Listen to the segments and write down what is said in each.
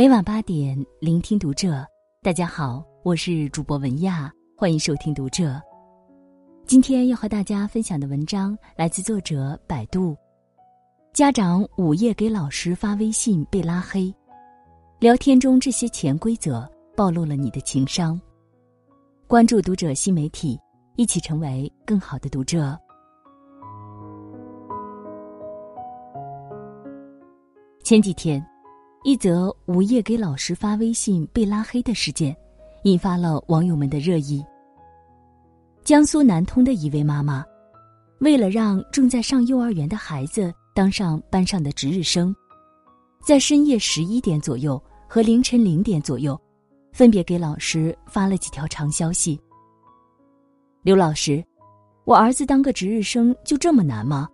每晚八点，聆听读者。大家好，我是主播文亚，欢迎收听读者。今天要和大家分享的文章来自作者百度。家长午夜给老师发微信被拉黑，聊天中这些潜规则暴露了你的情商。关注读者新媒体，一起成为更好的读者。前几天。一则午夜给老师发微信被拉黑的事件，引发了网友们的热议。江苏南通的一位妈妈，为了让正在上幼儿园的孩子当上班上的值日生，在深夜十一点左右和凌晨零点左右，分别给老师发了几条长消息。刘老师，我儿子当个值日生就这么难吗？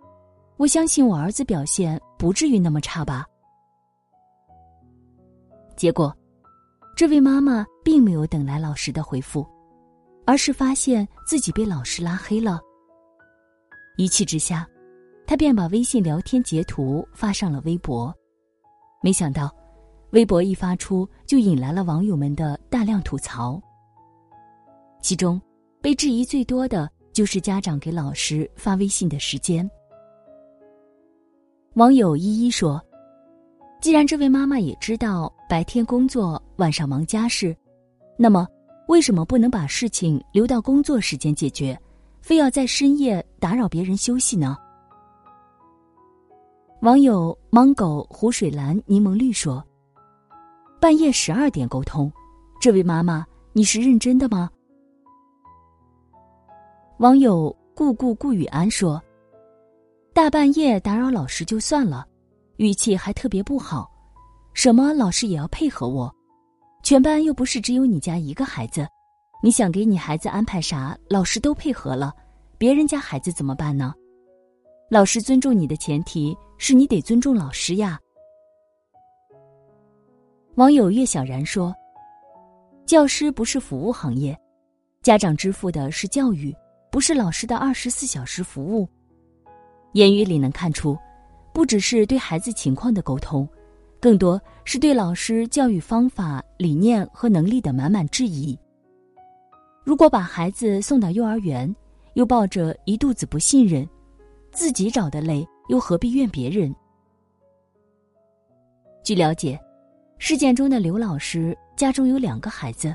我相信我儿子表现不至于那么差吧。结果，这位妈妈并没有等来老师的回复，而是发现自己被老师拉黑了。一气之下，她便把微信聊天截图发上了微博。没想到，微博一发出，就引来了网友们的大量吐槽。其中，被质疑最多的就是家长给老师发微信的时间。网友依依说。既然这位妈妈也知道白天工作，晚上忙家事，那么为什么不能把事情留到工作时间解决，非要在深夜打扰别人休息呢？网友芒狗湖水蓝柠檬绿说：“半夜十二点沟通，这位妈妈，你是认真的吗？”网友顾顾顾雨安说：“大半夜打扰老师就算了。”语气还特别不好，什么老师也要配合我，全班又不是只有你家一个孩子，你想给你孩子安排啥，老师都配合了，别人家孩子怎么办呢？老师尊重你的前提是你得尊重老师呀。网友岳小然说：“教师不是服务行业，家长支付的是教育，不是老师的二十四小时服务。”言语里能看出。不只是对孩子情况的沟通，更多是对老师教育方法、理念和能力的满满质疑。如果把孩子送到幼儿园，又抱着一肚子不信任，自己找的累，又何必怨别人？据了解，事件中的刘老师家中有两个孩子，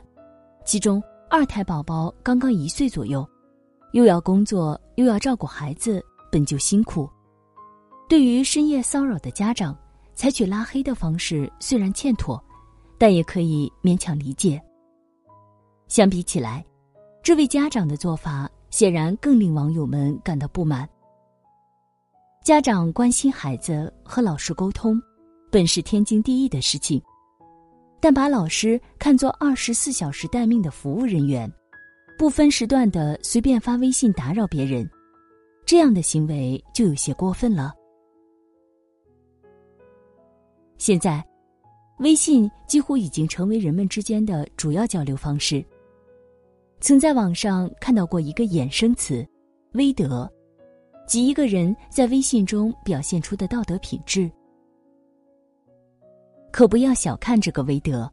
其中二胎宝宝刚刚一岁左右，又要工作又要照顾孩子，本就辛苦。对于深夜骚扰的家长，采取拉黑的方式虽然欠妥，但也可以勉强理解。相比起来，这位家长的做法显然更令网友们感到不满。家长关心孩子和老师沟通，本是天经地义的事情，但把老师看作二十四小时待命的服务人员，不分时段的随便发微信打扰别人，这样的行为就有些过分了。现在，微信几乎已经成为人们之间的主要交流方式。曾在网上看到过一个衍生词“微德”，即一个人在微信中表现出的道德品质。可不要小看这个微德，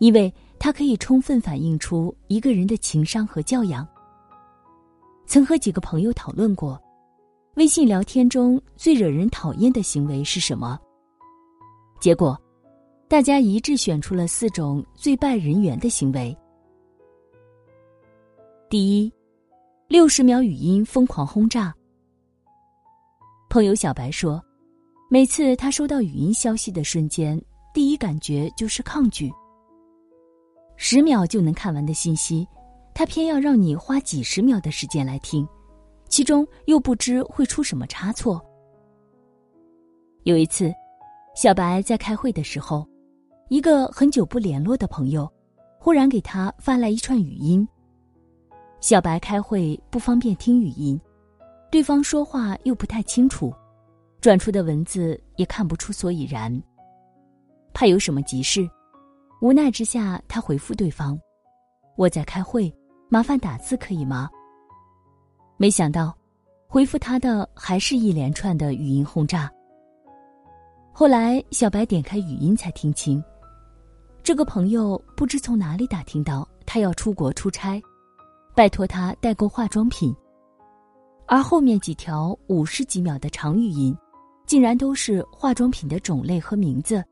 因为它可以充分反映出一个人的情商和教养。曾和几个朋友讨论过，微信聊天中最惹人讨厌的行为是什么？结果，大家一致选出了四种最败人缘的行为。第一，六十秒语音疯狂轰炸。朋友小白说，每次他收到语音消息的瞬间，第一感觉就是抗拒。十秒就能看完的信息，他偏要让你花几十秒的时间来听，其中又不知会出什么差错。有一次。小白在开会的时候，一个很久不联络的朋友，忽然给他发来一串语音。小白开会不方便听语音，对方说话又不太清楚，转出的文字也看不出所以然。怕有什么急事，无奈之下，他回复对方：“我在开会，麻烦打字可以吗？”没想到，回复他的还是一连串的语音轰炸。后来，小白点开语音才听清，这个朋友不知从哪里打听到他要出国出差，拜托他代购化妆品。而后面几条五十几秒的长语音，竟然都是化妆品的种类和名字。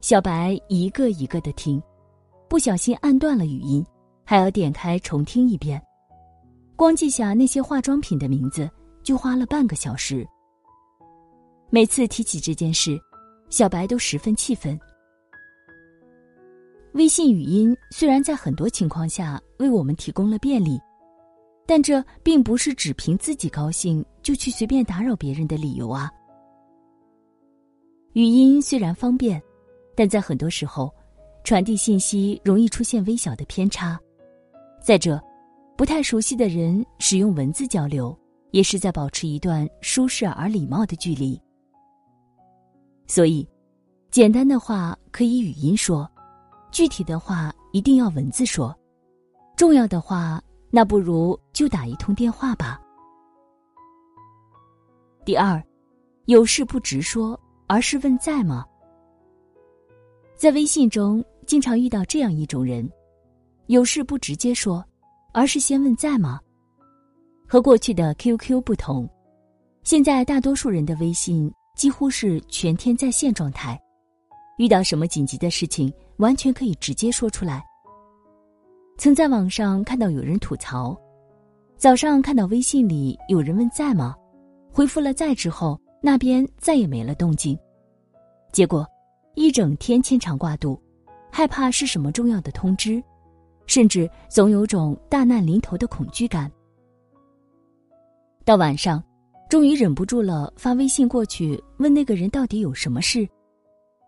小白一个一个的听，不小心按断了语音，还要点开重听一遍。光记下那些化妆品的名字，就花了半个小时。每次提起这件事，小白都十分气愤。微信语音虽然在很多情况下为我们提供了便利。但这并不是只凭自己高兴就去随便打扰别人的理由啊。语音虽然方便，但在很多时候，传递信息容易出现微小的偏差。再者，不太熟悉的人使用文字交流，也是在保持一段舒适而礼貌的距离。所以，简单的话可以语音说，具体的话一定要文字说，重要的话。那不如就打一通电话吧。第二，有事不直说，而是问在吗？在微信中经常遇到这样一种人，有事不直接说，而是先问在吗？和过去的 QQ 不同，现在大多数人的微信几乎是全天在线状态，遇到什么紧急的事情，完全可以直接说出来。曾在网上看到有人吐槽，早上看到微信里有人问在吗，回复了在之后，那边再也没了动静，结果一整天牵肠挂肚，害怕是什么重要的通知，甚至总有种大难临头的恐惧感。到晚上，终于忍不住了，发微信过去问那个人到底有什么事，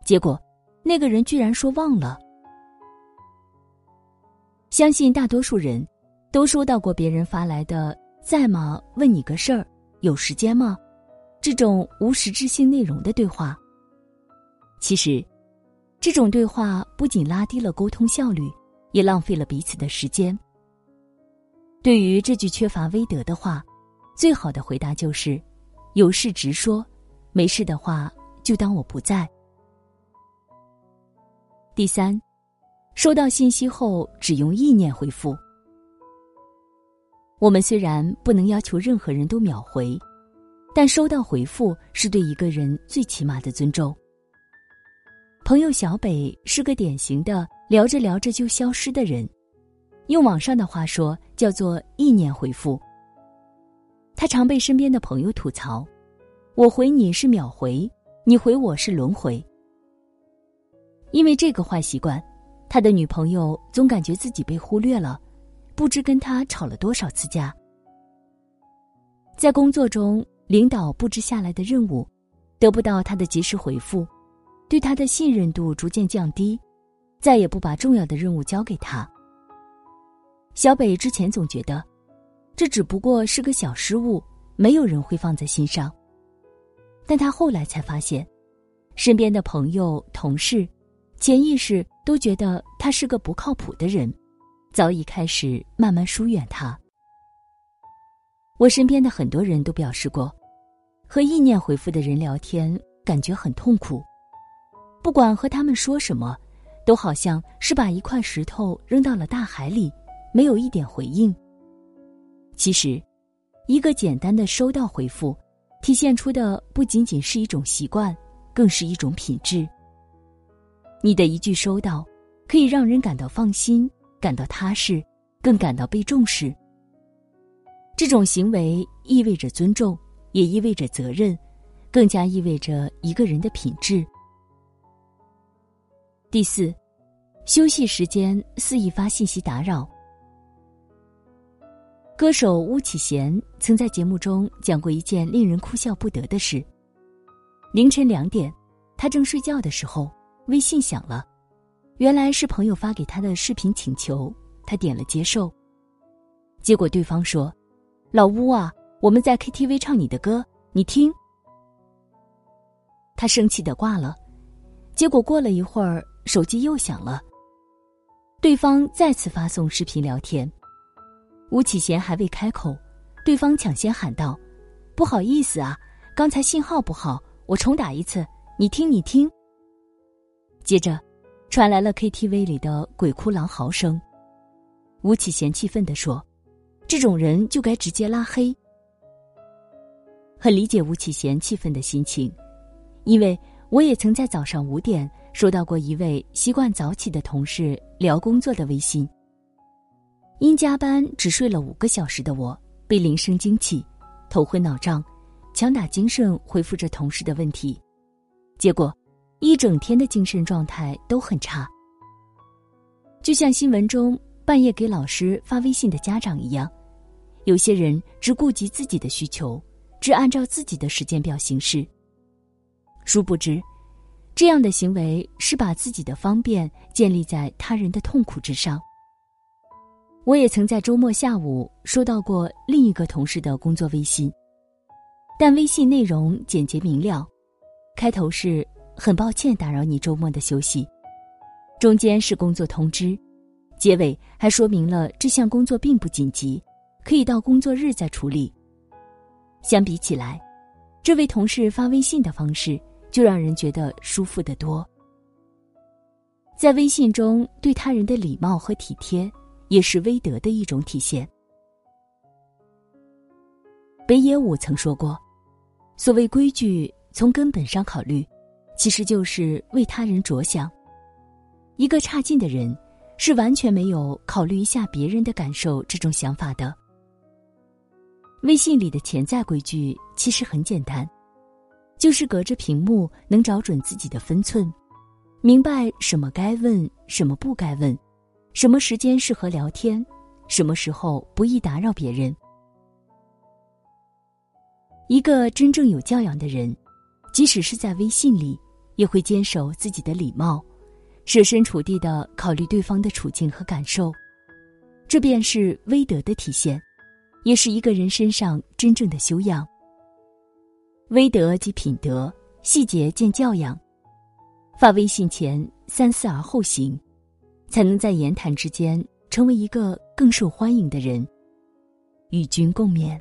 结果那个人居然说忘了。相信大多数人，都收到过别人发来的“在吗？问你个事儿，有时间吗？”这种无实质性内容的对话。其实，这种对话不仅拉低了沟通效率，也浪费了彼此的时间。对于这句缺乏威德的话，最好的回答就是：“有事直说，没事的话就当我不在。”第三。收到信息后只用意念回复。我们虽然不能要求任何人都秒回，但收到回复是对一个人最起码的尊重。朋友小北是个典型的聊着聊着就消失的人，用网上的话说叫做意念回复。他常被身边的朋友吐槽：“我回你是秒回，你回我是轮回。”因为这个坏习惯。他的女朋友总感觉自己被忽略了，不知跟他吵了多少次架。在工作中，领导布置下来的任务，得不到他的及时回复，对他的信任度逐渐降低，再也不把重要的任务交给他。小北之前总觉得，这只不过是个小失误，没有人会放在心上。但他后来才发现，身边的朋友、同事。潜意识都觉得他是个不靠谱的人，早已开始慢慢疏远他。我身边的很多人都表示过，和意念回复的人聊天感觉很痛苦，不管和他们说什么，都好像是把一块石头扔到了大海里，没有一点回应。其实，一个简单的收到回复，体现出的不仅仅是一种习惯，更是一种品质。你的一句收到，可以让人感到放心，感到踏实，更感到被重视。这种行为意味着尊重，也意味着责任，更加意味着一个人的品质。第四，休息时间肆意发信息打扰。歌手巫启贤曾在节目中讲过一件令人哭笑不得的事：凌晨两点，他正睡觉的时候。微信响了，原来是朋友发给他的视频请求，他点了接受。结果对方说：“老巫啊，我们在 KTV 唱你的歌，你听。”他生气的挂了。结果过了一会儿，手机又响了，对方再次发送视频聊天。吴启贤还未开口，对方抢先喊道：“不好意思啊，刚才信号不好，我重打一次，你听，你听。”接着，传来了 KTV 里的鬼哭狼嚎声。吴启贤气愤地说：“这种人就该直接拉黑。”很理解吴启贤气愤的心情，因为我也曾在早上五点收到过一位习惯早起的同事聊工作的微信。因加班只睡了五个小时的我，被铃声惊起，头昏脑胀，强打精神回复着同事的问题，结果一整天的精神状态都很差，就像新闻中半夜给老师发微信的家长一样，有些人只顾及自己的需求。只按照自己的时间表行事，殊不知，这样的行为是把自己的方便建立在他人的痛苦之上。我也曾在周末下午收到过另一个同事的工作微信，但微信内容简洁明了，开头是“很抱歉打扰你周末的休息”，中间是工作通知，结尾还说明了这项工作并不紧急，可以到工作日再处理。相比起来，这位同事发微信的方式就让人觉得舒服得多。在微信中对他人的礼貌和体贴，也是威德的一种体现。北野武曾说过：“所谓规矩，从根本上考虑，其实就是为他人着想。一个差劲的人，是完全没有考虑一下别人的感受这种想法的。”微信里的潜在规矩其实很简单，就是隔着屏幕能找准自己的分寸，明白什么该问，什么不该问，什么时间适合聊天，什么时候不宜打扰别人。一个真正有教养的人，即使是在微信里，也会坚守自己的礼貌，设身处地的考虑对方的处境和感受，这便是威德的体现。也是一个人身上真正的修养。威德即品德，细节见教养。发微信前三思而后行，才能在言谈之间成为一个更受欢迎的人。与君共勉。